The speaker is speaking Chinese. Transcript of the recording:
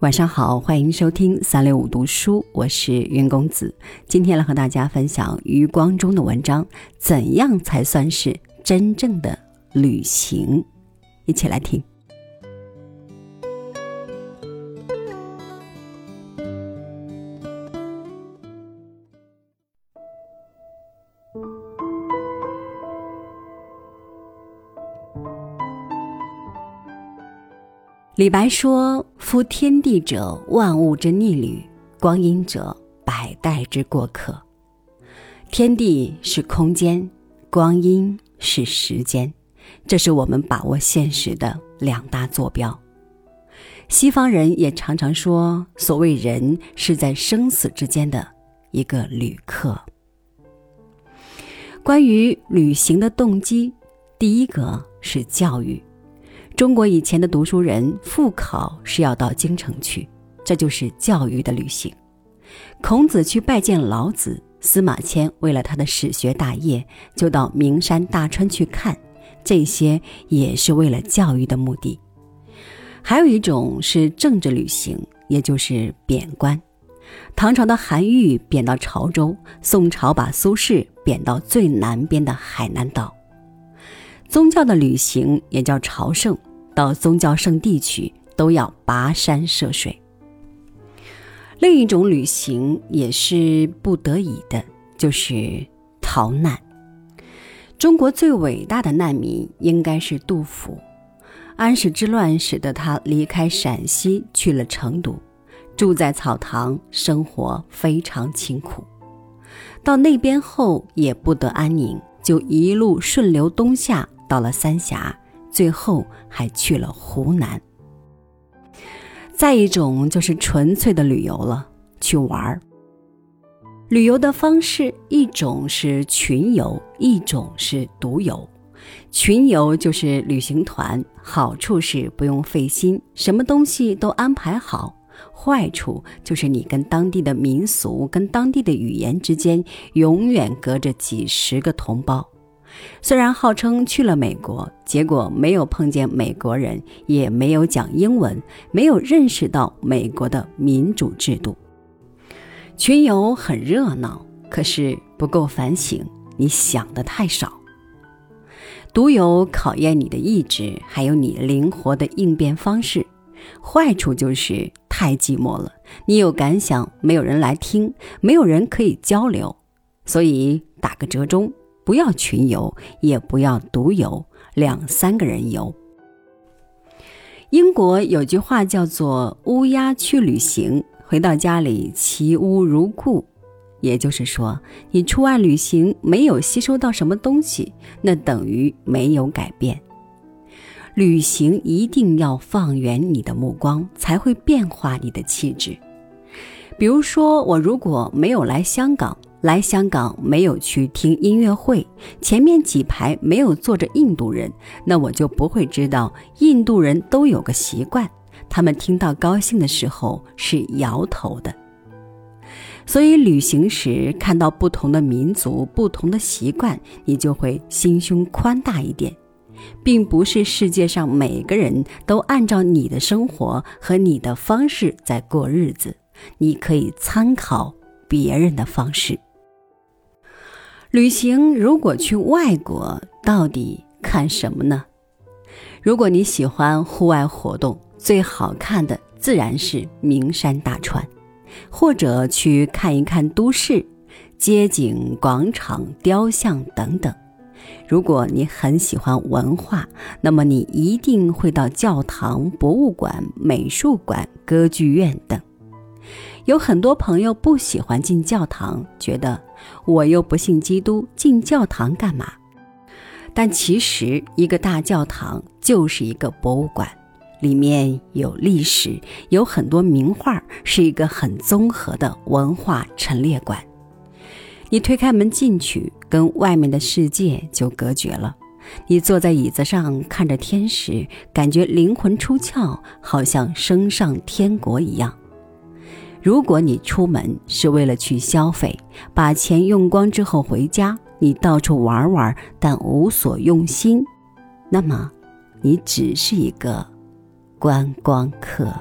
晚上好，欢迎收听三六五读书，我是云公子。今天来和大家分享余光中的文章：怎样才算是真正的旅行？一起来听。李白说：“夫天地者，万物之逆旅；光阴者，百代之过客。天地是空间，光阴是时间，这是我们把握现实的两大坐标。西方人也常常说，所谓人是在生死之间的一个旅客。关于旅行的动机，第一个是教育。”中国以前的读书人复考是要到京城去，这就是教育的旅行。孔子去拜见老子，司马迁为了他的史学大业就到名山大川去看，这些也是为了教育的目的。还有一种是政治旅行，也就是贬官。唐朝的韩愈贬到潮州，宋朝把苏轼贬到最南边的海南岛。宗教的旅行也叫朝圣。到宗教圣地去，都要跋山涉水。另一种旅行也是不得已的，就是逃难。中国最伟大的难民应该是杜甫。安史之乱使得他离开陕西去了成都，住在草堂，生活非常清苦。到那边后也不得安宁，就一路顺流东下，到了三峡。最后还去了湖南。再一种就是纯粹的旅游了，去玩儿。旅游的方式，一种是群游，一种是独游。群游就是旅行团，好处是不用费心，什么东西都安排好；坏处就是你跟当地的民俗、跟当地的语言之间，永远隔着几十个同胞。虽然号称去了美国，结果没有碰见美国人，也没有讲英文，没有认识到美国的民主制度。群游很热闹，可是不够反省，你想的太少。独游考验你的意志，还有你灵活的应变方式。坏处就是太寂寞了，你有感想，没有人来听，没有人可以交流，所以打个折中。不要群游，也不要独游，两三个人游。英国有句话叫做“乌鸦去旅行，回到家里其屋如故”，也就是说，你出外旅行没有吸收到什么东西，那等于没有改变。旅行一定要放远你的目光，才会变化你的气质。比如说，我如果没有来香港。来香港没有去听音乐会，前面几排没有坐着印度人，那我就不会知道印度人都有个习惯，他们听到高兴的时候是摇头的。所以旅行时看到不同的民族、不同的习惯，你就会心胸宽大一点，并不是世界上每个人都按照你的生活和你的方式在过日子，你可以参考别人的方式。旅行如果去外国，到底看什么呢？如果你喜欢户外活动，最好看的自然是名山大川，或者去看一看都市街景、广场、雕像等等。如果你很喜欢文化，那么你一定会到教堂、博物馆、美术馆、歌剧院等。有很多朋友不喜欢进教堂，觉得我又不信基督，进教堂干嘛？但其实，一个大教堂就是一个博物馆，里面有历史，有很多名画，是一个很综合的文化陈列馆。你推开门进去，跟外面的世界就隔绝了。你坐在椅子上看着天时，感觉灵魂出窍，好像升上天国一样。如果你出门是为了去消费，把钱用光之后回家，你到处玩玩，但无所用心，那么，你只是一个观光客。